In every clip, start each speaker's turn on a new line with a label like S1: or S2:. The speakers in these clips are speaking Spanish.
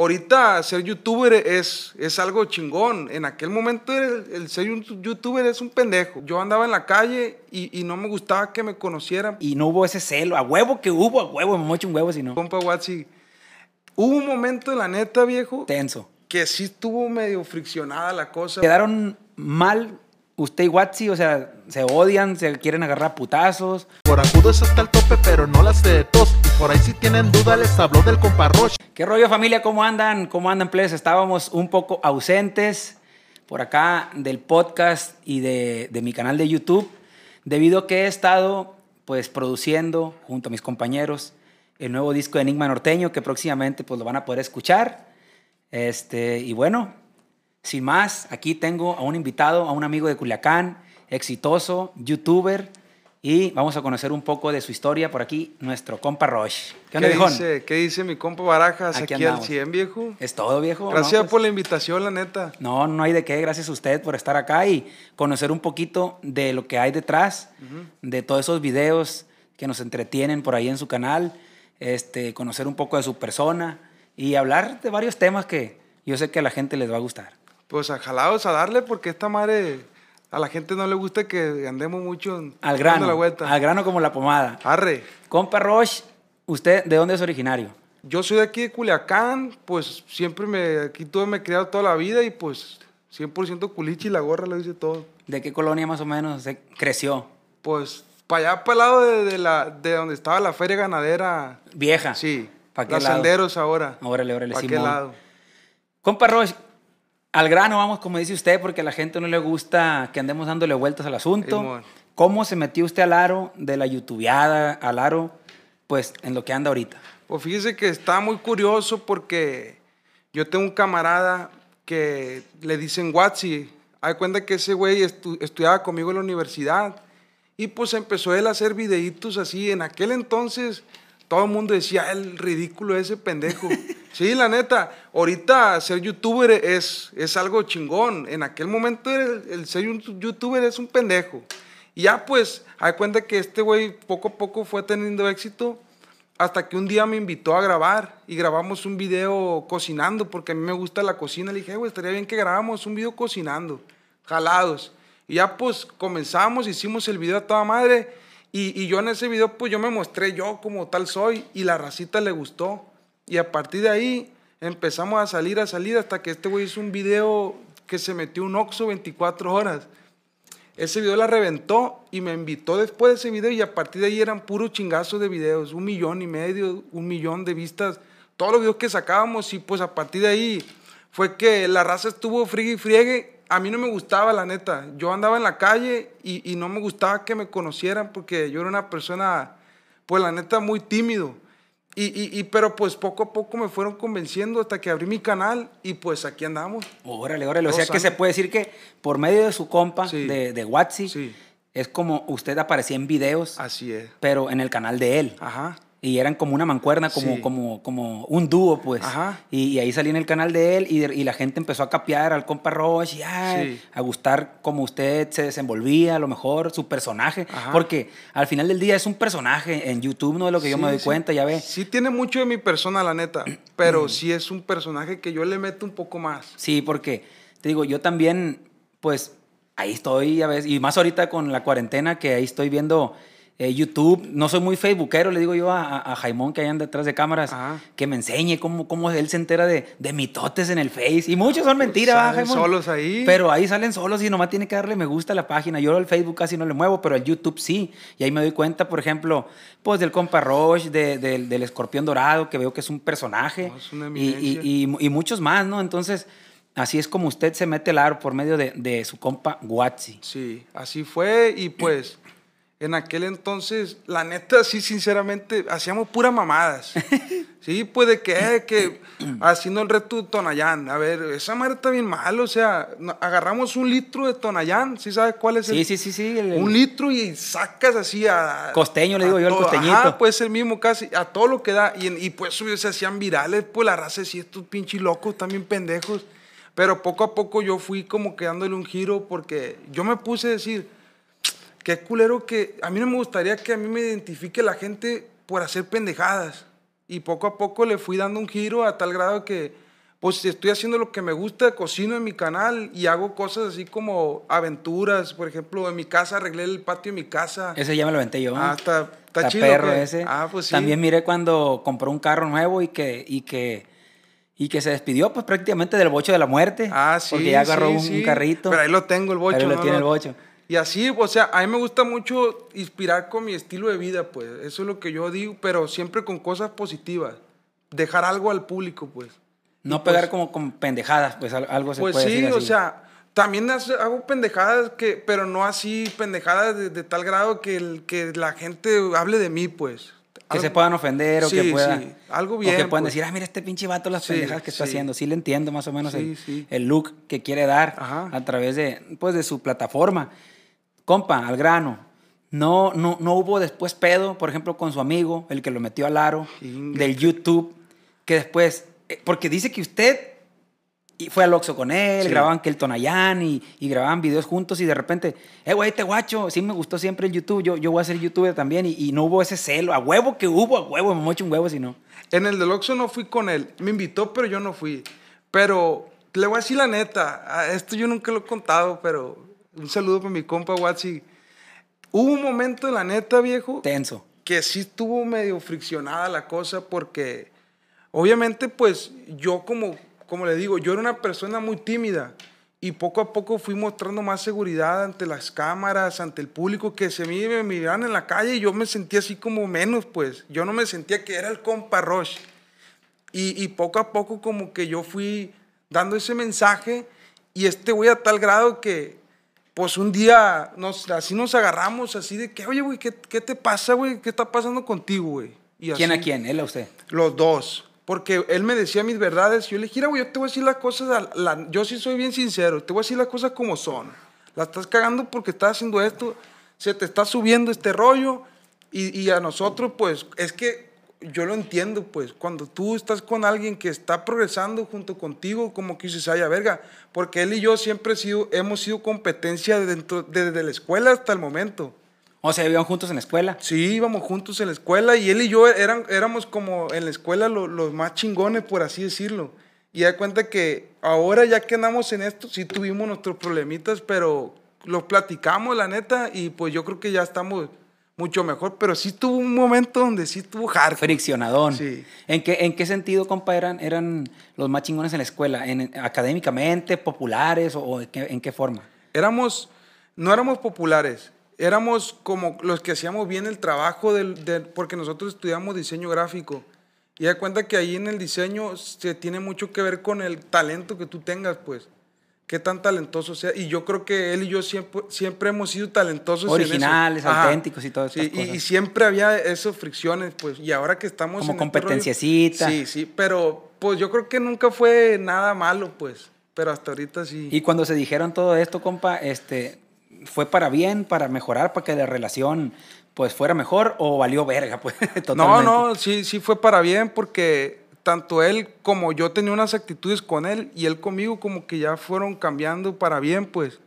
S1: ahorita ser youtuber es, es algo chingón. En aquel momento el, el ser un youtuber es un pendejo. Yo andaba en la calle y, y no me gustaba que me conocieran.
S2: Y no hubo ese celo. A huevo que hubo, a huevo, me mocho un huevo si no.
S1: Compa Watsi, hubo un momento, la neta, viejo,
S2: Tenso.
S1: que sí estuvo medio friccionada la cosa.
S2: Quedaron mal usted y Watsi, o sea, se odian, se quieren agarrar putazos.
S3: Por agudos hasta el tope, pero no las de tos. Y por ahí si tienen duda les habló del compa Roche.
S2: ¿Qué rollo familia? ¿Cómo andan? ¿Cómo andan, plebes? Estábamos un poco ausentes por acá del podcast y de, de mi canal de YouTube, debido a que he estado pues produciendo junto a mis compañeros el nuevo disco de Enigma Norteño, que próximamente pues lo van a poder escuchar. Este, y bueno, sin más, aquí tengo a un invitado, a un amigo de Culiacán, exitoso, youtuber, y vamos a conocer un poco de su historia por aquí, nuestro compa Roche. ¿Qué
S1: ¿Qué,
S2: onda, viejón?
S1: dice, ¿Qué dice mi compa Barajas
S2: Aquí
S1: aquí, al
S2: andamos.
S1: 100, viejo?
S2: Es todo, viejo. ¿no?
S1: Gracias
S2: Pues-
S1: por la invitación, la neta.
S2: No, no hay de qué. Gracias a usted por estar acá y conocer un poquito de lo que hay detrás, de todos esos videos que nos entretienen por ahí en su canal, este, conocer un poco de su persona y hablar de varios temas que yo sé que a la gente les va a gustar.
S1: Pues jalados a darle porque esta madre a la gente no le gusta que andemos mucho
S2: Al
S1: dando
S2: grano,
S1: la vuelta.
S2: al grano como la pomada.
S1: Arre.
S2: Compa Roche, ¿usted de dónde es originario?
S1: Yo soy de aquí de Culiacán, pues siempre me aquí tuve me he criado toda la vida y pues 100% culichi la gorra lo dice todo.
S2: ¿De qué colonia más o menos se creció?
S1: Pues para allá para el lado de, de la de donde estaba la feria ganadera.
S2: Vieja.
S1: Sí.
S2: ¿Pa' qué
S1: Los
S2: lado?
S1: senderos ahora.
S2: Órale, órale,
S1: ¿Para qué lado?
S2: Compa Roche, al grano vamos, como dice usted, porque a la gente no le gusta que andemos dándole vueltas al asunto.
S1: Simón.
S2: ¿Cómo se metió usted al aro de la youtubeada, al aro, pues, en lo que anda ahorita?
S1: Pues fíjese que está muy curioso porque yo tengo un camarada que le dicen Watsi. Hay cuenta que ese güey estu- estudiaba conmigo en la universidad y pues empezó él a hacer videitos así. En aquel entonces todo el mundo decía, el ridículo ese pendejo. sí, la neta, ahorita ser youtuber es, es algo chingón. En aquel momento el, el ser youtuber es un pendejo. Y ya pues, hay cuenta que este güey poco a poco fue teniendo éxito hasta que un día me invitó a grabar y grabamos un video cocinando, porque a mí me gusta la cocina. Le dije, "Eh, güey, estaría bien que grabamos un video cocinando, jalados. Y ya pues comenzamos, hicimos el video a toda madre. Y, yo en ese video pues yo me mostré yo como tal soy y la racita le gustó. Y a partir de ahí empezamos a salir, a salir, hasta que este güey hizo un video que se metió un Oxxo 24 horas. Ese video la reventó y me invitó después de ese video y a partir de ahí eran puros chingazos de videos, un millón y medio, un millón de vistas, todos los videos que sacábamos y pues a partir de ahí fue que la raza estuvo friegue y friegue. A mí no me gustaba, la neta. Yo andaba en la calle y, y no me gustaba que me conocieran porque yo era una persona, pues la neta, muy tímido. Y, y, y- pero pues poco a poco me fueron convenciendo hasta que abrí mi canal y pues aquí andamos.
S2: Órale, órale. O sea
S1: Dos
S2: que se
S1: años.
S2: puede decir que por medio de su compa,
S1: Sí.
S2: de, de Watsi,
S1: Sí.
S2: es como usted aparecía en videos,
S1: Así es.
S2: pero en el canal de él.
S1: Ajá.
S2: Y eran como una mancuerna, como,
S1: Sí.
S2: como, como un dúo, pues.
S1: Ajá.
S2: Y, y ahí salí en el canal de él y, de- y la gente empezó a capear al compa Roche y ay,
S1: Sí.
S2: a gustar cómo usted se desenvolvía, a lo mejor su personaje.
S1: Ajá.
S2: Porque al final del día es un personaje en YouTube, ¿no? De lo que yo
S1: Sí,
S2: me doy cuenta, ya ves.
S1: Sí tiene mucho de mi persona, la neta, pero sí es un personaje que yo le meto un poco más.
S2: Sí, porque te digo, yo también, pues ahí estoy, a veces, y más ahorita con la cuarentena, que ahí estoy viendo eh, YouTube. No soy muy facebookero, le digo yo a, a, a Jaimón que hay detrás de cámaras,
S1: Ajá.
S2: que me enseñe cómo, cómo él se entera de, de mitotes en el Face. Y muchos son mentiras, ¿verdad,
S1: Salen
S2: Jaimón?
S1: solos ahí.
S2: Pero ahí salen solos y nomás tiene que darle me gusta a la página. Yo el Facebook casi no le muevo, pero el YouTube sí. Y ahí me doy cuenta, por ejemplo, pues del compa Roche, de- del- del escorpión dorado, que veo que es un personaje.
S1: No, es una
S2: y, y- y- y muchos más, ¿no? Entonces, así es como usted se mete el aro por medio de, de su compa Watsi.
S1: Sí, así fue y pues en aquel entonces, la neta, sí, sinceramente, hacíamos puras mamadas. Sí, pues de que, eh, que haciendo el reto de Tonayán. A ver, esa madre está bien mal, o sea, agarramos un litro de Tonayán, ¿sí sabes cuál es el?
S2: Sí, sí, sí, sí. el-
S1: Un litro y sacas así a...
S2: Costeño, le digo yo, el costeñito.
S1: Ajá, pues el mismo casi, a todo lo que da. Y, y pues se hacían virales, pues la raza decía, estos pinches locos, también pendejos. Pero poco a poco yo fui como que dándole un giro porque yo me puse a decir, qué culero que a mí no me gustaría que a mí me identifique la gente por hacer pendejadas. Y poco a poco le fui dando un giro a tal grado que pues estoy haciendo lo que me gusta, cocino en mi canal y hago cosas así como aventuras. Por ejemplo, en mi casa arreglé el patio de mi casa.
S2: Ese ya me lo aventé yo.
S1: Ah, está, está
S2: Está
S1: chido.
S2: perro ese.
S1: Ah, pues sí.
S2: También miré cuando compró un carro nuevo y que, y que, y que se despidió pues prácticamente del bocho de la muerte.
S1: Ah, sí.
S2: Porque ya agarró
S1: sí,
S2: un,
S1: sí.
S2: carrito.
S1: Pero ahí lo tengo, el bocho.
S2: Pero lo
S1: ¿no?
S2: tiene el
S1: Lo-
S2: bocho.
S1: Y así, o sea, a mí me gusta mucho inspirar con mi estilo de vida, pues. Eso es lo que yo digo, pero siempre con cosas positivas. Dejar algo al público, pues.
S2: No
S1: Y,
S2: pegar
S1: pues,
S2: como con pendejadas, pues al- algo se
S1: Pues
S2: puede
S1: sí,
S2: decir
S1: o
S2: así.
S1: sea, también hago pendejadas, que, pero no así pendejadas de, de tal grado que, el- que la gente hable de mí, pues.
S2: que
S1: Algo-
S2: se puedan ofender o que
S1: Sí,
S2: pueda
S1: sí, algo
S2: o que
S1: bien,
S2: puedan
S1: pues.
S2: decir ah mira este pinche vato las
S1: Sí,
S2: pendejadas que está haciendo sí le entiendo más o menos el, el look que quiere dar
S1: Ajá.
S2: a través de pues de su plataforma compa al grano no no no hubo después pedo por ejemplo con su amigo el que lo metió al aro del YouTube que después eh, porque dice que usted fue al Oxxo con él,
S1: Sí.
S2: grababan que el Tonayán y, y grababan videos juntos y de repente, eh, güey, te guacho, sí me gustó siempre el YouTube, yo, yo voy a ser youtuber también y, y no hubo ese celo, a huevo que hubo, a huevo, me mocho un huevo si no.
S1: En el del Oxxo no fui con él. Me invitó, pero yo no fui. Pero le voy a decir la neta. Esto yo nunca lo he contado, pero un saludo para mi compa Watsi. Hubo un momento, la neta, viejo,
S2: Tenso.
S1: que sí estuvo medio friccionada la cosa porque obviamente pues yo como, como le digo, yo era una persona muy tímida y poco a poco fui mostrando más seguridad ante las cámaras, ante el público, que se me, me miraban en la calle y yo me sentía así como menos pues, yo no me sentía que era el compa Roche. Y, y poco a poco como que yo fui dando ese mensaje y este güey a tal grado que pues un día nos, así nos agarramos así de que, oye güey, ¿qué, qué te pasa güey? ¿Qué está pasando contigo güey? Y
S2: ¿Quién
S1: así,
S2: a quién? ¿Él a usted?
S1: Los dos. Porque él me decía mis verdades. Yo le dije, "Mira, güey, yo te voy a decir las cosas. la- yo sí soy bien sincero. Te voy a decir las cosas como son. La estás cagando porque estás haciendo esto. Se te está subiendo este rollo. Y, y a nosotros, pues, es que yo lo entiendo, pues. Cuando tú estás con alguien que está progresando junto contigo, como que dices, ay, verga. Porque él y yo siempre he sido, hemos sido competencia dentro, desde la escuela hasta el momento.
S2: O sea, vivían juntos en la escuela.
S1: Sí, íbamos juntos en la escuela y él y yo eran, éramos como en la escuela lo- los más chingones, por así decirlo. Y da cuenta que ahora ya que andamos en esto, sí tuvimos nuestros problemitas, pero los platicamos, la neta, y pues yo creo que ya estamos mucho mejor. Pero sí tuvo un momento donde sí tuvo hardcore.
S2: Friccionadón.
S1: Sí.
S2: ¿En qué, ¿En qué sentido, compa, eran, eran los más chingones en la escuela? ¿En, ¿Académicamente, populares o, o en, qué, en qué forma?
S1: Éramos, no éramos populares, éramos como los que hacíamos bien el trabajo, del, del- porque nosotros estudiamos diseño gráfico. Y da cuenta que ahí en el diseño se tiene mucho que ver con el talento que tú tengas, pues. Qué tan talentoso sea. Y yo creo que él y yo siempre, siempre hemos sido talentosos. en eso.
S2: Originales,
S1: Ajá.
S2: auténticos y
S1: Sí,
S2: estas
S1: y- siempre había esas fricciones, pues. Y ahora que estamos
S2: Como
S1: en este rollo-
S2: competenciacita.
S1: Sí, sí. Pero, pues yo creo que nunca fue nada malo, pues. Pero hasta ahorita sí.
S2: Y cuando se dijeron todo esto, compa, este, ¿fue para bien, para mejorar, para que la relación pues fuera mejor o valió verga? Pues,
S1: No,
S2: totalmente?
S1: no, sí, sí fue para bien porque tanto él como yo tenía unas actitudes con él y él conmigo como que ya fueron cambiando para bien, pues.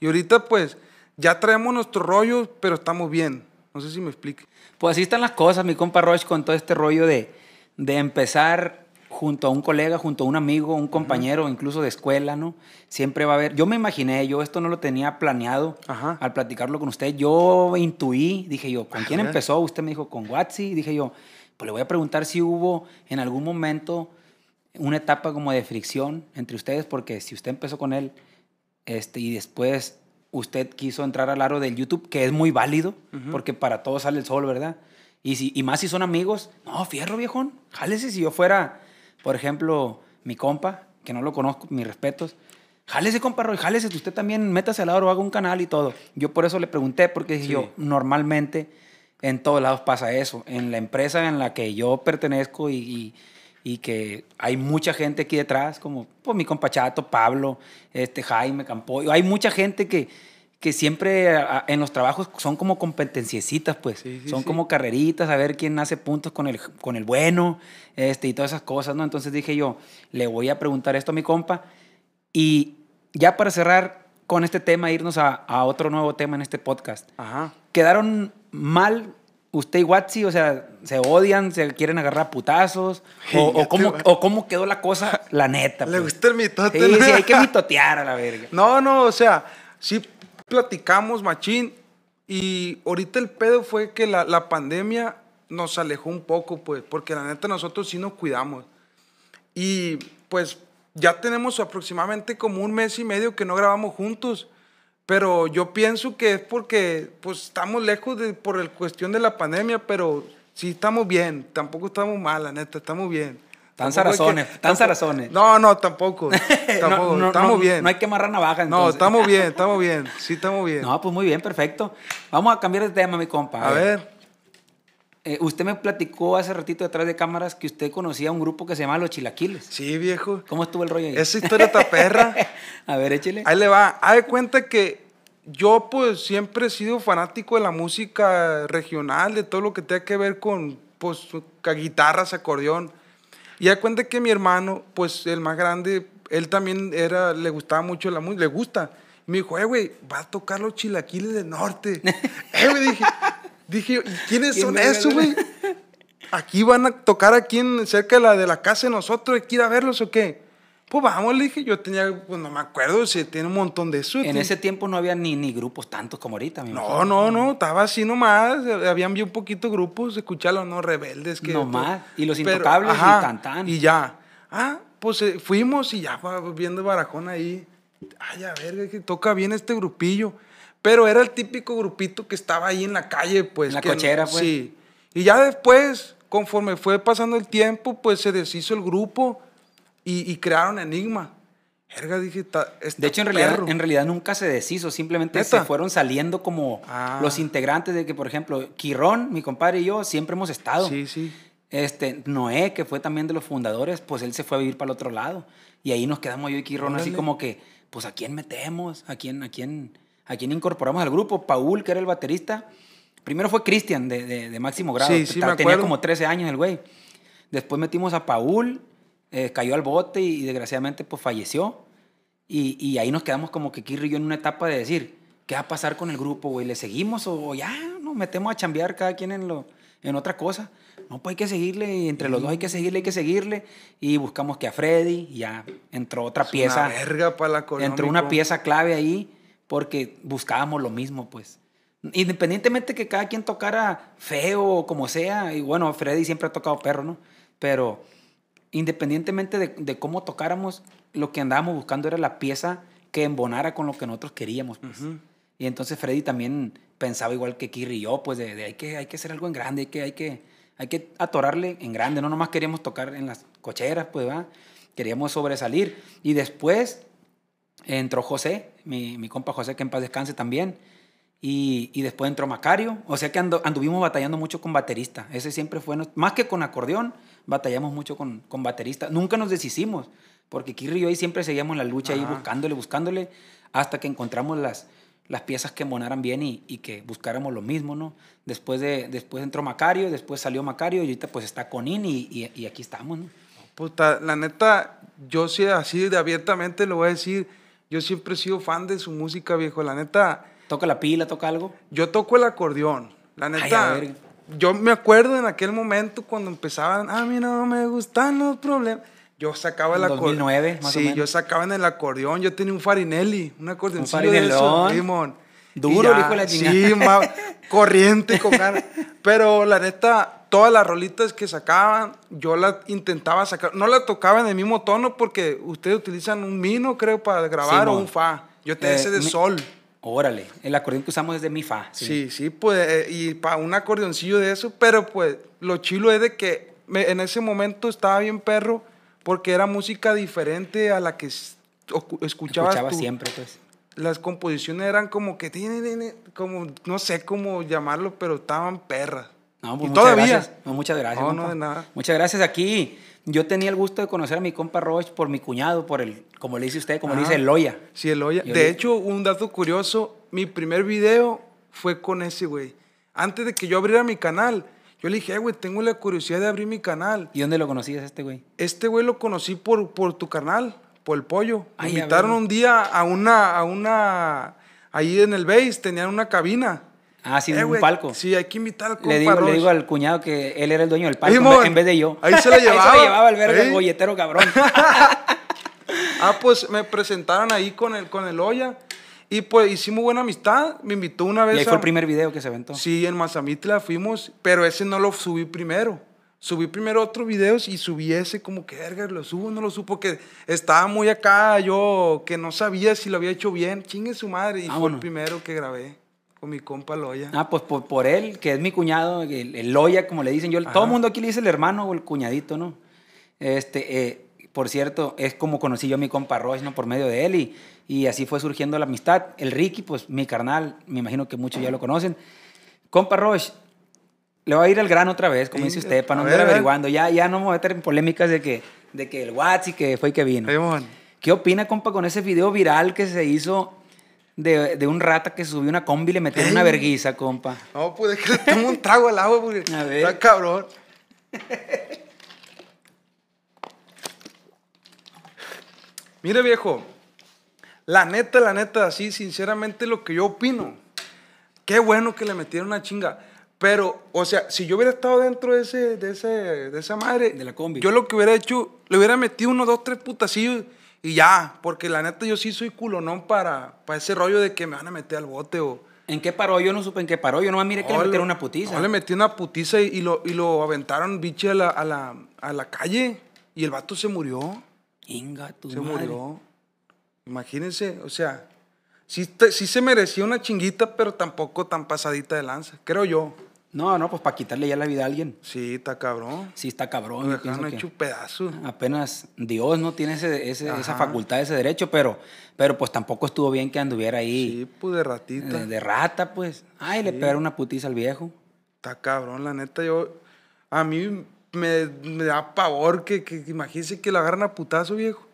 S1: Y ahorita pues ya traemos nuestros rollos, pero estamos bien. No sé si me explique.
S2: Pues así están las cosas, mi compa Roche, con todo este rollo de, de empezar junto a un colega, junto a un amigo, un compañero, incluso de escuela, ¿no? Siempre va a haber. Yo me imaginé, yo esto no lo tenía planeado
S1: Ajá.
S2: al platicarlo con usted. Yo intuí, dije yo, ¿con quién empezó? Usted me dijo, con Watsi. Dije yo, pues le voy a preguntar si hubo en algún momento una etapa como de fricción entre ustedes, porque si usted empezó con él este, y después usted quiso entrar al aro del YouTube, que es muy válido, porque para todos sale el sol, ¿verdad? Y, si, y más si son amigos, no, fierro, viejón, jálese si yo fuera, por ejemplo, mi compa, que no lo conozco, mis respetos, jálese, compa Roy, jálese, usted también métase al aro, haga un canal y todo. Yo por eso le pregunté, porque
S1: Sí.
S2: yo, normalmente en todos lados pasa eso. En la empresa en la que yo pertenezco y, y- y que hay mucha gente aquí detrás, como pues, mi compa Chato, Pablo, este, Jaime Campoyo. Hay mucha gente que, que siempre a- en los trabajos son como competenciecitas, pues.
S1: Sí, sí,
S2: son
S1: sí.
S2: como carreritas, a ver quién hace puntos con el, con el bueno este, y todas esas cosas, ¿no? Entonces dije yo, le voy a preguntar esto a mi compa. Y ya para cerrar con este tema, irnos a, a otro nuevo tema en este podcast
S1: Ajá.
S2: quedaron mal usted y Watsi, o sea, se odian, se quieren agarrar a putazos, o, o
S1: Fíjate,
S2: cómo, o cómo quedó la cosa, la neta.
S1: Le
S2: pues.
S1: gusta el mitote.
S2: Sí,
S1: ¿no?
S2: sí, hay que mitotear a la verga.
S1: No, no, o sea, sí platicamos, machín. Y ahorita el pedo fue que la, la pandemia nos alejó un poco, pues, porque la neta nosotros sí nos cuidamos. Y pues ya tenemos aproximadamente como un mes y medio que no grabamos juntos. Pero yo pienso que es porque pues estamos lejos de, por el cuestión de la pandemia, pero sí estamos bien. Tampoco estamos mal, la neta, estamos bien.
S2: Tan zarazones, tan zarazones.
S1: No, no, tampoco. tampoco
S2: no, no,
S1: estamos
S2: no,
S1: bien.
S2: No hay que amarrar navajas.
S1: No,
S2: entonces.
S1: estamos bien, estamos bien. Sí, estamos bien.
S2: No, pues muy bien, perfecto. Vamos a cambiar de tema, mi compa.
S1: a ver,
S2: Eh, usted me platicó hace ratito detrás de cámaras que usted conocía un grupo que se llama Los Chilaquiles.
S1: sí, viejo.
S2: ¿Cómo estuvo el rollo ahí?
S1: Esa historia está perra.
S2: a ver, échele.
S1: Ahí le va. Haz de cuenta que yo, pues, siempre he sido fanático de la música regional, de todo lo que tenga que ver con, pues, guitarras, acordeón. Y de cuenta que mi hermano, pues, el más grande, él también era, le gustaba mucho la música, le gusta. Y me dijo, eh, güey, va a tocar los chilaquiles del norte. eh, güey, dije, dije, ¿y quiénes
S2: ¿Quién
S1: son esos, güey? Aquí van a tocar aquí en, cerca de la, de la casa de nosotros, ¿hay que ir a verlos o qué? Pues vamos, le dije, yo tenía, pues no me acuerdo, si tiene un montón de eso.
S2: En ese tiempo no había ni, ni grupos tantos como ahorita. me
S1: No, no, no, estaba así nomás, eh, habían bien poquitos grupos, escucharlos, ¿no? Rebeldes. que
S2: Nomás, y los
S1: Pero,
S2: Intocables y
S1: ajá,
S2: tan, tan.
S1: Y ya. Ah, pues eh, fuimos y ya viendo Barajón ahí. Ay, a ver, que toca bien este grupillo. Pero era el típico grupito que estaba ahí en la calle, pues.
S2: En la
S1: que-
S2: cochera, pues.
S1: Sí. Y ya después, conforme fue pasando el tiempo, pues se deshizo el grupo y, y crearon Enigma. Verga, dije, "Ta- está
S2: De hecho, en realidad,
S1: perro".
S2: en realidad nunca se deshizo, simplemente se fueron saliendo como
S1: Ah.
S2: los integrantes de que, por ejemplo, Quirón, mi compadre y yo siempre hemos estado.
S1: Sí, sí.
S2: Este, Noé, que fue también de los fundadores, pues él se fue a vivir para el otro lado. Y ahí nos quedamos yo y Quirón así
S1: Órale.
S2: como que, pues ¿a quién metemos? ¿A quién, a quién, a quién incorporamos al grupo? Paul, que era el baterista. Primero fue Cristian, de, de- de máximo grado.
S1: Sí, sí,
S2: Tenía como 13 años el güey. Después metimos a Paul, eh, cayó al bote y, desgraciadamente pues falleció. Y, y ahí nos quedamos como que Kirri y yo en una etapa de decir, ¿qué va a pasar con el grupo, güey? ¿Le seguimos o, o ya nos metemos a chambear cada quien en, lo, en otra cosa? No, pues hay que seguirle y entre los dos hay que seguirle, hay que seguirle. Y buscamos que a Freddy y ya entró otra
S1: Es
S2: pieza.
S1: Una verga para la
S2: entró una pieza clave ahí porque buscábamos lo mismo, pues. Independientemente que cada quien tocara feo o como sea, y bueno, Freddy siempre ha tocado perro, ¿no? Pero independientemente de, de cómo tocáramos, lo que andábamos buscando era la pieza que embonara con lo que nosotros queríamos, pues. Y entonces Freddy también pensaba igual que Kirri y yo, pues de, de hay, que, hay que hacer algo en grande, hay que, hay, que, hay que atorarle en grande, no nomás queríamos tocar en las cocheras, pues, ¿va? Queríamos sobresalir. Y después entró José, mi, mi compa José, que en paz descanse también. Y, y después entró Macario. O sea que ando- anduvimos batallando mucho con baterista. Ese siempre fue, más que con acordeón, batallamos mucho con, con baterista. Nunca nos deshicimos, porque Kirri y yo ahí siempre seguíamos la lucha ahí
S1: Ajá.
S2: buscándole, buscándole, hasta que encontramos las, las piezas que monaran bien y, y que buscáramos lo mismo, ¿no? Después, de, después entró Macario, después salió Macario y ahorita pues está Conin y, y, y aquí estamos, ¿no?
S1: Puta, la neta, yo sí, así de abiertamente lo voy a decir. Yo siempre he sido fan de su música, viejo. La neta,
S2: Toca la pila, toca algo.
S1: yo toco el acordeón. La neta, yo me acuerdo en aquel momento cuando empezaban, a mí no me gustan los problemas. Yo sacaba el acordeón.
S2: 2009, más o
S1: Sí,
S2: menos.
S1: yo sacaba en el acordeón. Yo tenía un Farinelli, un acordeoncillo
S2: Un
S1: de eso. Simón.
S2: Duro,
S1: ya,
S2: hijo de la
S1: Sí,
S2: chingada.
S1: ma- corriente con ganas. Pero la neta, todas las rolitas que sacaban, yo las intentaba sacar. No las tocaba en el mismo tono porque ustedes utilizan un mino, creo, para grabar o
S2: Simón.
S1: un fa. Yo tenía
S2: Eh,
S1: ese de
S2: mi-
S1: sol.
S2: Órale, el acordeón que usamos es de mi fa.
S1: Sí, sí, pues, eh, y para un acordeoncillo de eso, pero pues lo chilo es de que me- en ese momento estaba bien perro porque era música diferente a la que escuchabas
S2: Escuchaba
S1: tú.
S2: siempre, pues.
S1: Las composiciones eran como que, tiene- tiene- como, no sé cómo llamarlo, pero estaban perras.
S2: No, pues
S1: y
S2: muchas
S1: todavía.
S2: gracias. No, muchas gracias.
S1: No, no,
S2: compa.
S1: de nada.
S2: Muchas gracias. Aquí yo tenía el gusto de conocer a mi compa Roche por mi cuñado, por el, como le dice usted, como le
S1: Ajá.
S2: dice Loya.
S1: Sí, el Oya. De
S2: le-
S1: hecho, un dato curioso, mi primer video fue con ese güey. Antes de que yo abriera mi canal, yo le dije, "Eh, güey, tengo la curiosidad de abrir mi canal.
S2: ¿Y dónde lo conocías este güey?
S1: Este güey lo conocí por, por tu canal, por el pollo. Me
S2: Ay, a
S1: invitaron un día a una, a una, ahí en el base, tenían una cabina.
S2: Ah, sí,
S1: Eh,
S2: un
S1: güey,
S2: palco.
S1: Sí, hay que invitar al compa
S2: Le digo, le digo al cuñado que él era el dueño del palco en vez- en vez de yo.
S1: ahí se la llevaba.
S2: llevaba el verga, el bolletero cabrón.
S1: Ah, pues me presentaron ahí con el, con el Oya. Y pues hicimos buena amistad. Me invitó una vez
S2: y ahí
S1: a-
S2: fue el primer video que se aventó.
S1: Sí, en Mazamitla fuimos, pero ese no lo subí primero. Subí primero otros videos y subí ese como que, verga, lo subo, no lo subo, porque estaba muy acá, yo que no sabía si lo había hecho bien, chingue su madre, y fue
S2: Vámonos.
S1: el primero que grabé con mi compa Loya.
S2: Ah, pues por, por él, que es mi cuñado, el, el Loya, como le dicen. Yo, todo el mundo aquí le dice el hermano o el cuñadito, ¿no? Este, eh, por cierto, es como conocí yo a mi compa Roche, ¿no? Por medio de él y, y así fue surgiendo la amistad. El Ricky, pues mi carnal, me imagino que muchos ya lo conocen. Compa Roche, le va a ir al grano otra vez, como dice usted, para no andar averiguando. Ya, ya no me voy a meter en polémicas de que, de que el WhatsApp y que fue y que vino.
S1: Simón.
S2: ¿Qué opina, compa, con ese video viral que se hizo de, de un rata que subió una combi y le metieron una verguiza, compa?
S1: No, pues es que le tomo un trago al agua porque
S2: A ver.
S1: está cabrón. Mire, viejo, la neta, la neta, así, sinceramente, lo que yo opino, qué bueno que le metieron una chinga. Pero, o sea, si yo hubiera estado dentro de, ese, de, ese, de esa madre,
S2: De la combi.
S1: yo lo que hubiera hecho, le hubiera metido uno, dos, tres putacillos y ya, porque la neta yo sí soy culonón para, para ese rollo de que me van a meter al bote o...
S2: ¿En qué paró? Yo no supe en qué paró. Yo nomás miré que le metieron una putiza.
S1: No, le metí una putiza y, y lo, y lo aventaron, biche, a la, a, la, a la calle. Y el vato se murió.
S2: Inga, tu
S1: se
S2: madre.
S1: murió. Imagínense, o sea, sí, sí se merecía una chinguita, pero tampoco tan pasadita de lanza, creo yo.
S2: No, no, pues para quitarle ya la vida a alguien.
S1: Sí, está cabrón.
S2: Sí, está cabrón.
S1: Lo
S2: que
S1: hecho pedazo.
S2: apenas Dios no tiene ese, ese- esa facultad, ese derecho, pero, pero pues tampoco estuvo bien que anduviera ahí
S1: Sí, pues de ratita.
S2: de, de rata, pues. Ay, le pegaron una putiza al viejo.
S1: Está cabrón, la neta, yo. A mí me, me da pavor que, que, que imagínense que lo agarran a putazo, viejo.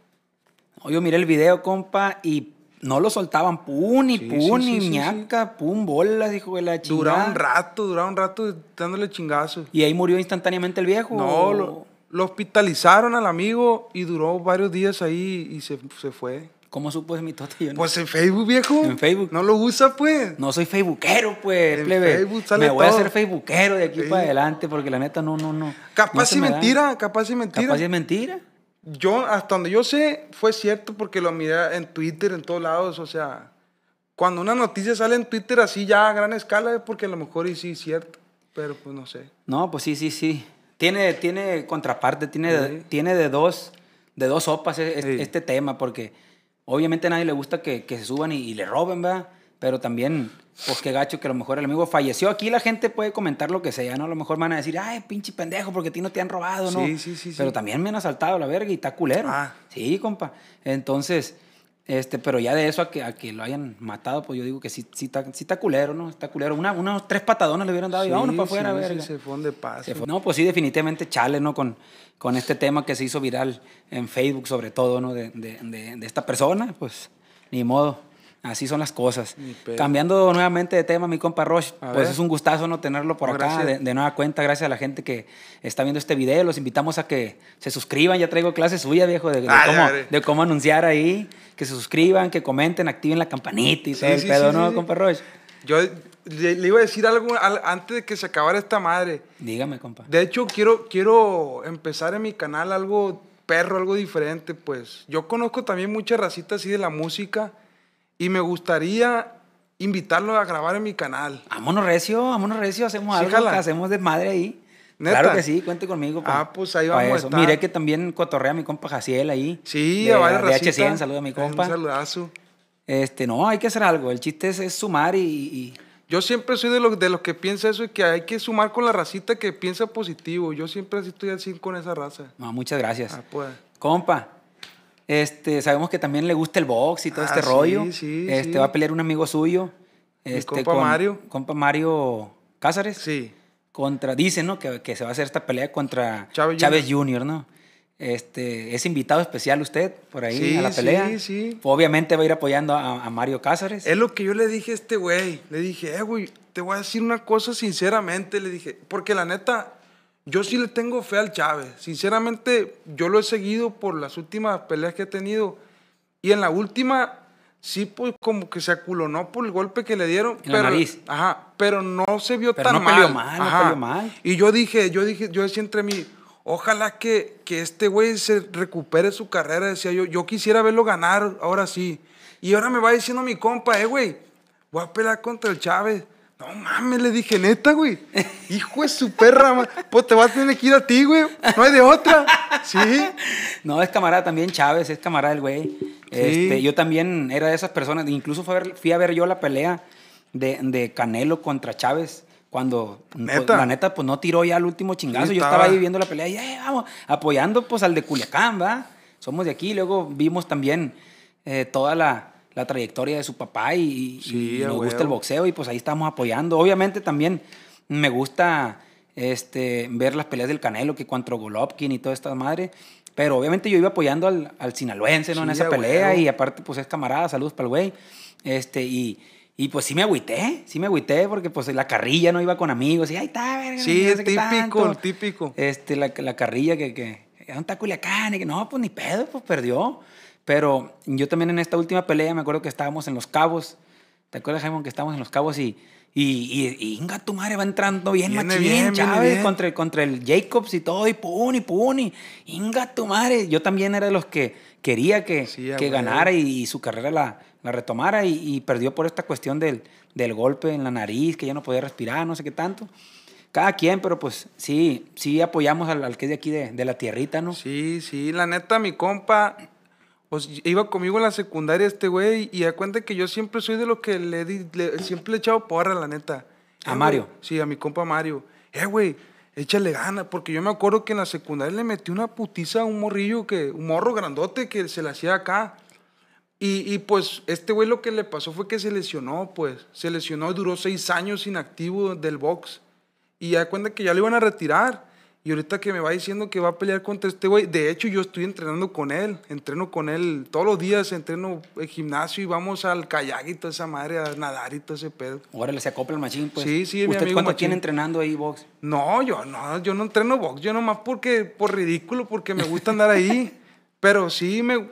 S2: No, yo miré el video, compa, y no lo soltaban. Pum, y
S1: Sí, sí,
S2: y
S1: sí,
S2: ñaca, pum, bolas, hijo de la chingada.
S1: Duraba un rato, duraba un rato dándole chingazos.
S2: Y ahí murió instantáneamente el viejo.
S1: No,
S2: o-
S1: lo, lo hospitalizaron al amigo y duró varios días ahí y se, se fue.
S2: ¿Cómo supo mitote? Yo no,
S1: Pues en Facebook, viejo.
S2: En Facebook.
S1: No lo usa, pues.
S2: no soy facebookero, pues,
S1: En
S2: plebe.
S1: Facebook sale
S2: Me voy a
S1: todo.
S2: hacer facebookero de aquí para adelante porque la neta no, no, no.
S1: Capaz
S2: no da.
S1: mentira, capaz si mentira.
S2: Capaz es mentira.
S1: Yo, hasta donde yo sé, fue cierto porque lo miré en Twitter, en todos lados. O sea, cuando una noticia sale en Twitter así ya a gran escala es porque a lo mejor y sí es cierto. Pero pues no sé.
S2: No, pues sí, sí, sí. Tiene, tiene contraparte, tiene, de,
S1: Sí.
S2: tiene de dos, de dos sopas e- es-
S1: Sí.
S2: este tema, porque obviamente a nadie le gusta que, que se suban y, y le roben, ¿verdad? Pero también, pues qué gacho que a lo mejor el amigo falleció. Aquí la gente puede comentar lo que sea, ¿no? A lo mejor van a decir, ay, pinche pendejo, porque a ti no te han robado, ¿no?
S1: Sí, sí, sí, sí.
S2: Pero también me han asaltado la verga y está culero.
S1: Ah.
S2: Sí, compa. Entonces, este, pero ya de eso a que, a que lo hayan matado, pues yo digo que sí, sí, está, sí está culero, ¿no? Está culero. Una, unos tres patadones le hubieran dado y vámonos para afuera, verga.
S1: sí, se fue de.
S2: No, pues sí, definitivamente chale, ¿no? Con, con este tema que se hizo viral en Facebook, sobre todo, ¿no? De, de- de- de esta persona, pues ni modo. Así son las cosas. Cambiando nuevamente de tema, mi compa Roche,
S1: A
S2: pues
S1: ver.
S2: es un gustazo no tenerlo por acá de, de nueva cuenta. Gracias a la gente que está viendo este video. Los invitamos a que se suscriban. Ya traigo clase suya, viejo, de, de
S1: Ah,
S2: cómo, de cómo anunciar ahí. Que se suscriban, que comenten, activen la campanita y
S1: Sí,
S2: todo el
S1: sí,
S2: pedo,
S1: sí,
S2: ¿no, compa Roche?
S1: Yo le, le iba a decir algo al- antes de que se acabara esta madre.
S2: Dígame, compa.
S1: De hecho, quiero, quiero empezar en mi canal algo perro, algo diferente, pues. Yo conozco también mucha racita así de la música y me gustaría invitarlo a grabar en mi canal.
S2: Vámonos recio, vámonos recio, hacemos
S1: Sí,
S2: algo,
S1: jala.
S2: que hacemos de madre ahí.
S1: ¿Neta?
S2: Claro que sí, cuente conmigo. pa-
S1: Ah, pues ahí vamos a estar.
S2: Miré que también cotorrea a mi compa Jaciel ahí.
S1: Sí,
S2: de,
S1: a varias
S2: de
S1: racitas.
S2: H100, saluda a mi compa.
S1: Un saludazo.
S2: Este, no, hay que hacer algo. El chiste es, es sumar y, y-
S1: Yo siempre soy de los de los que piensa eso y que hay que sumar con la racita que piensa positivo. Yo siempre así estoy así con esa raza.
S2: no, muchas gracias.
S1: Ah, pues.
S2: Compa, este, sabemos que también le gusta el box y todo
S1: Ah,
S2: este
S1: sí,
S2: rollo.
S1: sí,
S2: este,
S1: sí.
S2: va a pelear un amigo suyo. Este,
S1: compa Mario.
S2: Compa Mario Cázares.
S1: Sí.
S2: contra, dicen, ¿no? Que, que se va a hacer esta pelea contra
S1: Chávez
S2: Chávez, Jr., ¿no? Este, es invitado especial usted por ahí
S1: Sí,
S2: a la
S1: sí,
S2: pelea.
S1: sí.
S2: Obviamente va a ir apoyando a, a Mario Cázares.
S1: Es lo que yo le dije a este güey. Le dije, eh, güey, te voy a decir una cosa sinceramente. Le dije, porque la neta, yo sí le tengo fe al Chávez. Sinceramente, yo lo he seguido por las últimas peleas que he tenido. Y en la última, sí, pues como que se aculonó por el golpe que le dieron.
S2: En la
S1: pero,
S2: nariz.
S1: Ajá, pero no se vio
S2: Pero
S1: tan
S2: no
S1: mal.
S2: peleó mal, no
S1: Ajá.
S2: peleó mal.
S1: Y yo dije, yo dije, yo decía entre mí, ojalá que, que este güey se recupere su carrera. Decía yo, yo quisiera verlo ganar ahora sí. Y ahora me va diciendo mi compa, eh, güey, voy a pelear contra el Chávez. No mames, le dije, neta, güey. Hijo de su perra, pues te vas a tener que ir a ti, güey. No hay de otra. Sí.
S2: No, es camarada también Chávez, es camarada el güey. Este, yo también era de esas personas, incluso fui a ver, fui a ver yo la pelea de, de Canelo contra Chávez. Cuando pues,
S1: ¿Neta?
S2: la neta pues no tiró ya el último chingazo,
S1: Sí,
S2: yo
S1: estaba-
S2: estaba ahí viendo la pelea y "Eh, vamos, apoyando pues al de Culiacán, ¿va? Somos de aquí, luego vimos también eh, toda la, la trayectoria de su papá y,
S1: Sí,
S2: y nos gusta el boxeo y pues ahí estamos apoyando. Obviamente también me gusta este, ver las peleas del Canelo que contra Golovkin y toda esta madre. Pero obviamente yo iba apoyando al, al sinaloense, ¿no? en
S1: Sí,
S2: esa
S1: a
S2: pelea y aparte pues es camarada, saludos para el güey. Este, y, y pues sí me agüité, sí me agüité porque pues la carrilla no iba con amigos y ahí está, verga,
S1: Sí,
S2: no sé
S1: típico,
S2: tanto".
S1: el típico.
S2: Este, la, la carrilla que, que, ¿dónde está Culiacán? Y que no, pues ni pedo, pues perdió. Pero yo también en esta última pelea me acuerdo que estábamos en Los Cabos. ¿Te acuerdas, Jaime, que estábamos en Los Cabos y, y, y, y inga tu madre va entrando bien
S1: Viene
S2: machín,
S1: bien,
S2: Chávez,
S1: bien.
S2: contra, el- contra el Jacobs y todo, y puni, puni. Inga tu madre. Yo también era de los que quería que,
S1: Sí,
S2: que ganara y, y su carrera la, la retomara y, y perdió por esta cuestión del, del golpe en la nariz, que ya no podía respirar, no sé qué tanto. Cada quien, pero pues sí, sí apoyamos al, al que es de aquí de, de la tierrita, ¿no?
S1: Sí, sí, la neta, mi compa, pues iba conmigo en la secundaria este güey y da cuenta que yo siempre soy de los que le, di- le- siempre le he echado porra, la neta.
S2: ¿A
S1: güey,
S2: Mario?
S1: Sí, a mi compa Mario. Eh, güey, échale ganas, porque yo me acuerdo que en la secundaria le metí una putiza a un morrillo, que, un morro grandote que se le hacía acá. Y, y, pues este güey lo que le pasó fue que se lesionó, pues. Se lesionó y duró seis años inactivo del box. Y ya cuenta que ya lo iban a retirar. Y ahorita que me va diciendo que va a pelear contra este güey, de hecho yo estoy entrenando con él, entreno con él todos los días, entreno el gimnasio y vamos al kayak y toda esa madre, a nadar y todo ese pedo.
S2: Órale, se acopla el machín, pues.
S1: Sí, sí, mi
S2: ¿Usted
S1: amigo
S2: cuánto
S1: machín.
S2: tiene entrenando ahí, box?
S1: No, yo no, yo no entreno box, yo nomás porque, por ridículo, porque me gusta andar ahí. Pero sí, me,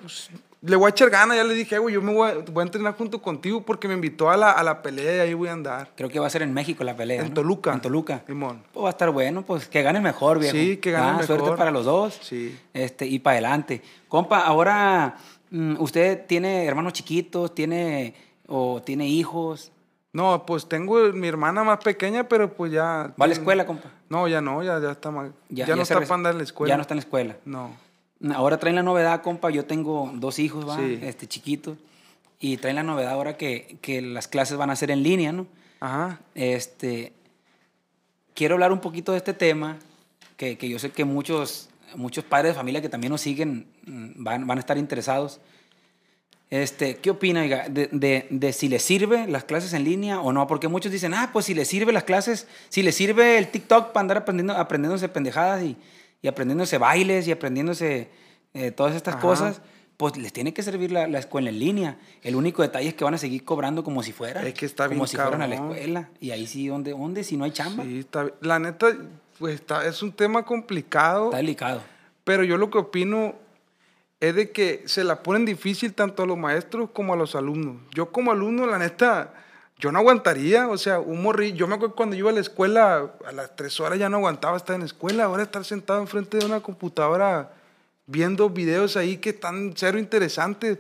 S1: le voy a echar ganas, ya le dije, "Eh, güey, yo me voy a, voy a entrenar junto contigo porque me invitó a la, a la pelea y ahí voy a andar.
S2: Creo que va a ser en México la pelea.
S1: En
S2: ¿no?
S1: Toluca.
S2: En Toluca.
S1: Simón.
S2: Pues va a estar bueno, pues que gane mejor, viejo.
S1: Sí, que gane
S2: Ah,
S1: mejor.
S2: Suerte para los dos.
S1: Sí.
S2: Este, y para adelante. Compa, ahora, mm, ¿usted tiene hermanos chiquitos? ¿Tiene, o tiene hijos?
S1: No, pues tengo mi hermana más pequeña, pero pues ya...
S2: ¿Va a la escuela, compa?
S1: No, ya no, ya, ya está mal. Ya, no
S2: se
S1: está para andar en la escuela.
S2: Ya no está en la escuela.
S1: No.
S2: Ahora traen la novedad, compa. Yo tengo dos hijos, ¿va?
S1: Sí.
S2: Este, chiquitos. Y traen la novedad ahora que, que las clases van a ser en línea, ¿no?
S1: Ajá.
S2: Este, quiero hablar un poquito de este tema, que, que yo sé que muchos, muchos padres de familia que también nos siguen mm, van, van a estar interesados. Este, ¿Qué opina oiga, de, de- de si les sirve las clases en línea o no? Porque muchos dicen, ah, pues si les sirve las clases, si les sirve el TikTok para andar aprendiendo, aprendiéndose pendejadas y, y aprendiéndose bailes y aprendiéndose eh, todas estas
S1: Ajá.
S2: cosas, pues les tiene que servir la, la escuela en línea. El único detalle es que van a seguir cobrando como si fuera.
S1: Es que está
S2: Como
S1: bien
S2: si fueran a la escuela. Y ahí sí, ¿dónde, dónde si no hay chamba?
S1: Sí, está bien. La neta, pues está, es un tema complicado.
S2: Está delicado.
S1: Pero yo lo que opino es de que se la ponen difícil tanto a los maestros como a los alumnos. Yo como alumno, la neta, yo no aguantaría. O sea, un morrillo. Yo me acuerdo cuando iba a la escuela, a las tres horas ya no aguantaba estar en la escuela. Ahora estar sentado enfrente de una computadora viendo videos ahí que están cero interesantes.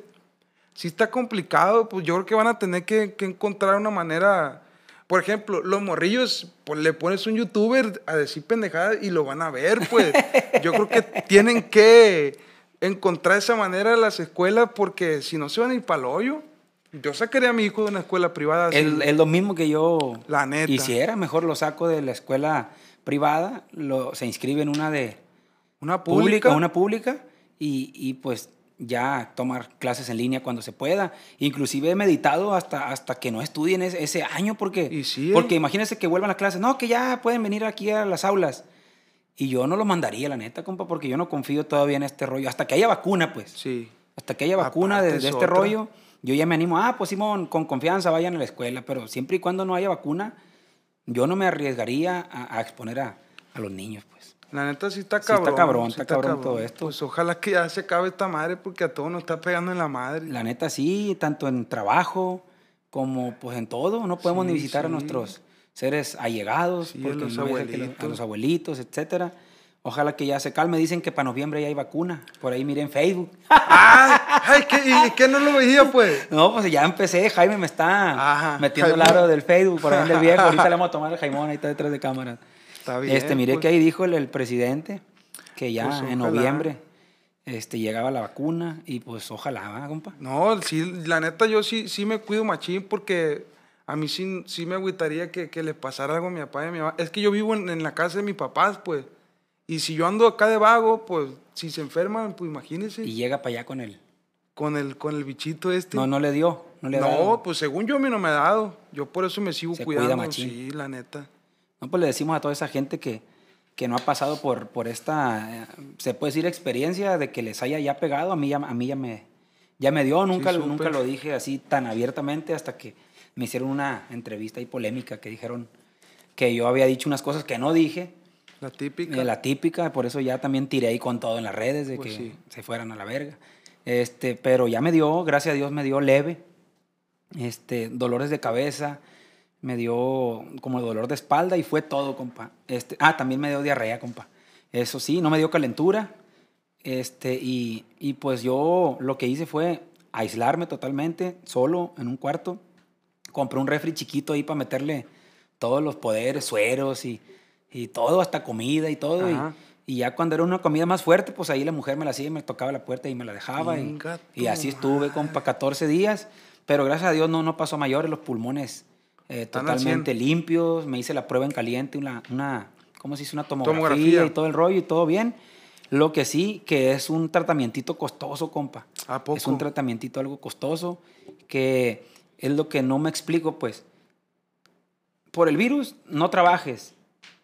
S1: Si está complicado, pues yo creo que van a tener que, que encontrar una manera... Por ejemplo, los morrillos, pues le pones un youtuber a decir pendejadas y lo van a ver, pues. Yo creo que tienen que encontrar esa manera en las escuelas porque si no se van a ir para el hoyo. Yo sacaría a mi hijo de una escuela privada.
S2: Es, es lo mismo que yo
S1: La neta.
S2: hiciera. Mejor lo saco de la escuela privada, lo, se inscribe en una de
S1: una
S2: pública,
S1: pública.
S2: una pública y, y pues ya tomar clases en línea cuando se pueda. Inclusive he meditado hasta, hasta que no estudien ese, ese año porque,
S1: sí, ¿eh?
S2: porque imagínense que vuelvan las clases. No, que ya pueden venir aquí a las aulas. Y yo no lo mandaría, la neta, compa, porque yo no confío todavía en este rollo. Hasta que haya vacuna, pues.
S1: Sí.
S2: Hasta que haya vacuna de,
S1: Aparte
S2: de
S1: es
S2: este rollo, yo ya me animo. Ah, pues Simón, con confianza vayan a la escuela. Pero siempre y cuando no haya vacuna, yo no me arriesgaría a, a exponer a, a los niños, pues.
S1: La neta sí está
S2: Sí está
S1: cabrón.
S2: cabrón, está cabrón todo esto.
S1: Pues ojalá que ya se acabe esta madre porque a todos nos está pegando en la madre.
S2: La neta sí, tanto en trabajo como pues en todo. No podemos ni
S1: Sí,
S2: visitar a
S1: sí.
S2: nuestros seres allegados,
S1: Sí, a
S2: porque
S1: los
S2: no lo- a
S1: abuelitos.
S2: los abuelitos, etcétera. Ojalá que ya se calme. Dicen que para noviembre ya hay vacuna. Por ahí miré en Facebook.
S1: ¡Ay! ay ¿qué, ¿Y qué no lo veía, pues?
S2: No, pues ya empecé. Jaime me está
S1: Ajá,
S2: metiendo el
S1: Jaimón.
S2: aro del Facebook por ahí del viejo. Ahorita le vamos a tomar el Jaimón, ahí está detrás de cámaras.
S1: Está bien.
S2: este, miré
S1: pues.
S2: que ahí dijo el, el presidente que ya
S1: Pues,
S2: en
S1: ojalá.
S2: noviembre este, llegaba la vacuna y pues ojalá, ¿va, compa?
S1: No, sí, la neta yo sí, sí me cuido machín porque a mí sí, sí me agüitaría que, que le pasara algo a mi papá y a mi mamá. Es que yo vivo en, en la casa de mis papás, pues. Y si yo ando acá de vago, pues si se enferman, pues imagínense.
S2: Y llega para allá con él.
S1: Con el, con el bichito este.
S2: No, no le dio. No, le ha
S1: No,
S2: dado.
S1: pues según yo a mí no me ha dado. Yo por eso me sigo
S2: Se cuida
S1: cuidando.
S2: machín.
S1: Sí, la neta.
S2: No, pues le decimos a toda esa gente que, que no ha pasado por, por esta, eh, se puede decir, experiencia de que les haya ya pegado. A mí ya, a mí ya, me, ya me dio. Nunca,
S1: Sí,
S2: nunca lo dije así tan abiertamente hasta que me hicieron una entrevista y polémica que dijeron que yo había dicho unas cosas que no dije.
S1: La típica.
S2: Eh, la típica, por eso ya también tiré ahí con todo en las redes de
S1: Pues
S2: que
S1: sí.
S2: se fueran a la verga. Este, pero ya me dio, gracias a Dios me dio leve. Este, dolores de cabeza, me dio como dolor de espalda y fue todo, compa. Este, ah, también me dio diarrea, compa. Eso sí, no me dio calentura. Este, y, y pues yo lo que hice fue aislarme totalmente, solo, en un cuarto. Compré un refri chiquito ahí para meterle todos los poderes, sueros y, y todo, hasta comida y todo. y-. Y, ya cuando era una comida más fuerte, pues ahí la mujer me la hacía y me tocaba la puerta y me la dejaba. Y, y así estuve, compa, 14 días. Pero gracias a Dios no, no pasó mayores, los pulmones eh, totalmente limpios. Me hice la prueba en caliente, una, una ¿cómo se dice? Una tomografía,
S1: Tomografía.
S2: y todo el rollo y todo bien. Lo que sí, que es un tratamientito costoso, compa.
S1: ¿A poco?
S2: Es un tratamientito algo costoso, que es lo que no me explico, pues. Por el virus, no trabajes.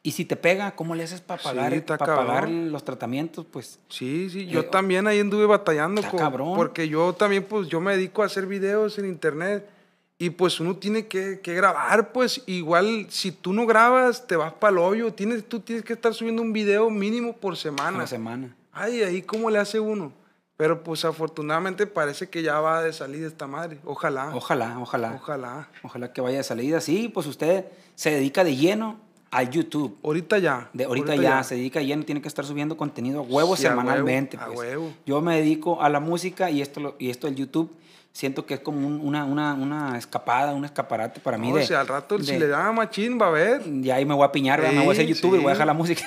S2: Y si te pega, ¿cómo le haces para
S1: Sí,
S2: pagar,
S1: está
S2: para pagar los tratamientos? Pues
S1: Sí, sí, yo
S2: Eh,
S1: también ahí anduve batallando con-
S2: cabrón.
S1: porque yo también pues yo me dedico a hacer videos en internet y pues uno tiene que, que grabar, pues igual si tú no grabas te vas para el hoyo, tienes, tú tienes que estar subiendo un video mínimo por semana.
S2: la semana.
S1: Ay, ahí cómo le hace uno. Pero pues afortunadamente parece que ya va de salida esta madre. Ojalá.
S2: Ojalá, ojalá.
S1: Ojalá.
S2: Ojalá que vaya de salida. Sí, pues usted se dedica de lleno al YouTube.
S1: Ahorita ya.
S2: De ahorita, ya, se dedica de lleno, tiene que estar subiendo contenido a huevo
S1: Sí, a
S2: semanalmente.
S1: huevo, a
S2: pues.
S1: huevo.
S2: Yo me dedico a la música y esto, y esto del YouTube siento que es como un- una, una, una escapada, un escaparate para mí.
S1: No,
S2: de,
S1: si al rato si
S2: de-
S1: le da machín va a ver.
S2: Y ahí me voy a piñar, ¿verdad? me voy a hacer
S1: Sí,
S2: YouTube y voy a
S1: sí.
S2: dejar la música.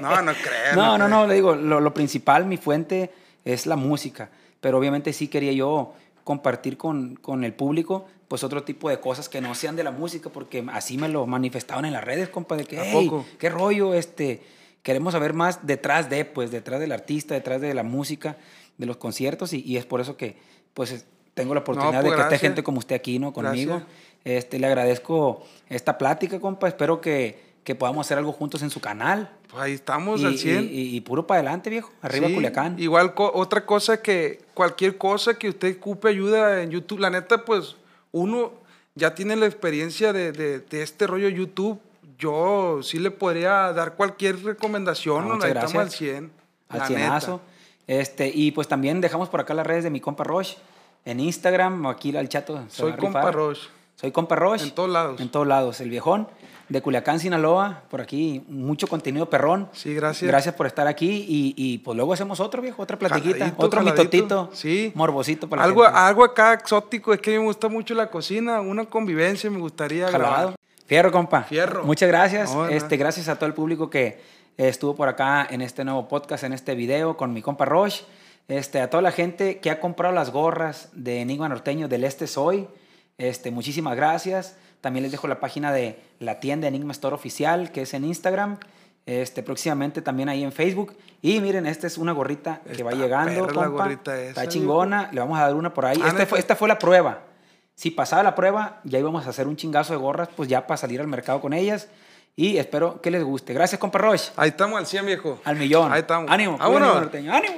S1: No, no creo.
S2: no, no,
S1: creo.
S2: no, le digo, lo, lo principal, mi fuente es la música, pero obviamente sí quería yo compartir con, con el público pues otro tipo de cosas que no sean de la música, porque así me lo manifestaban en las redes, compa, de que,
S1: ¿A
S2: "Hey, qué rollo, este, queremos saber más detrás de, pues, detrás del artista, detrás de la música, de los conciertos, y, y es por eso que, pues, es- tengo la oportunidad
S1: pues,
S2: de que esté
S1: gracias.
S2: gente como usted aquí, ¿no? Conmigo.
S1: Gracias.
S2: Este, le agradezco esta plática, compa, espero que, que podamos hacer algo juntos en su canal.
S1: Pues ahí estamos
S2: Y,
S1: al 100.
S2: y- y- y puro para adelante, viejo. Arriba
S1: Sí,
S2: Culiacán.
S1: Igual co- otra cosa que cualquier cosa que usted ocupe ayuda en YouTube. La neta, pues uno ya tiene la experiencia de, de- de este rollo YouTube. Yo sí le podría dar cualquier recomendación.
S2: Ah,
S1: ¿no? Ahí estamos al
S2: gracias.
S1: 100.
S2: al cienazo. Este, y pues también dejamos por acá las redes de mi compa Roche. En Instagram, aquí al chato. se
S1: Soy compa. Roche.
S2: Soy compa Roche.
S1: En todos lados.
S2: En todos lados. El viejón de Culiacán, Sinaloa. Por aquí, mucho contenido perrón.
S1: Sí, gracias.
S2: Gracias por estar aquí. Y, y, pues luego hacemos otro, viejo. Otra platiquita.
S1: Jaladito,
S2: otro
S1: jaladito.
S2: mitotito.
S1: Sí.
S2: Morbosito para la
S1: Algo,
S2: gente.
S1: algo acá exótico. Es que me gusta mucho la cocina. Una convivencia me gustaría
S2: Jalado.
S1: grabar.
S2: Fierro, compa.
S1: Fierro.
S2: Muchas gracias.
S1: No,
S2: este, gracias a todo el público que estuvo por acá en este nuevo podcast, en este video con mi compa Roche. Este, a toda la gente que ha comprado las gorras de Enigma Norteño del Este Soy. Este, muchísimas gracias. También les dejo la página de la tienda Enigma Store Oficial, que es en Instagram. Este, próximamente también ahí en Facebook. Y miren, esta es una gorrita que va llegando,
S1: perra la
S2: compa.
S1: gorrita esa,
S2: Está chingona. Le vamos a dar una por ahí.
S1: Ah,
S2: Este fue, esta fue la prueba. Si pasaba la prueba, ya íbamos a hacer un chingazo de gorras, pues ya para salir al mercado con ellas. Y espero que les guste. Gracias, compa Roche.
S1: Ahí estamos al 100, viejo.
S2: Al millón.
S1: Ahí estamos.
S2: Ánimo.
S1: Vámonos.
S2: ánimo. Ánimo.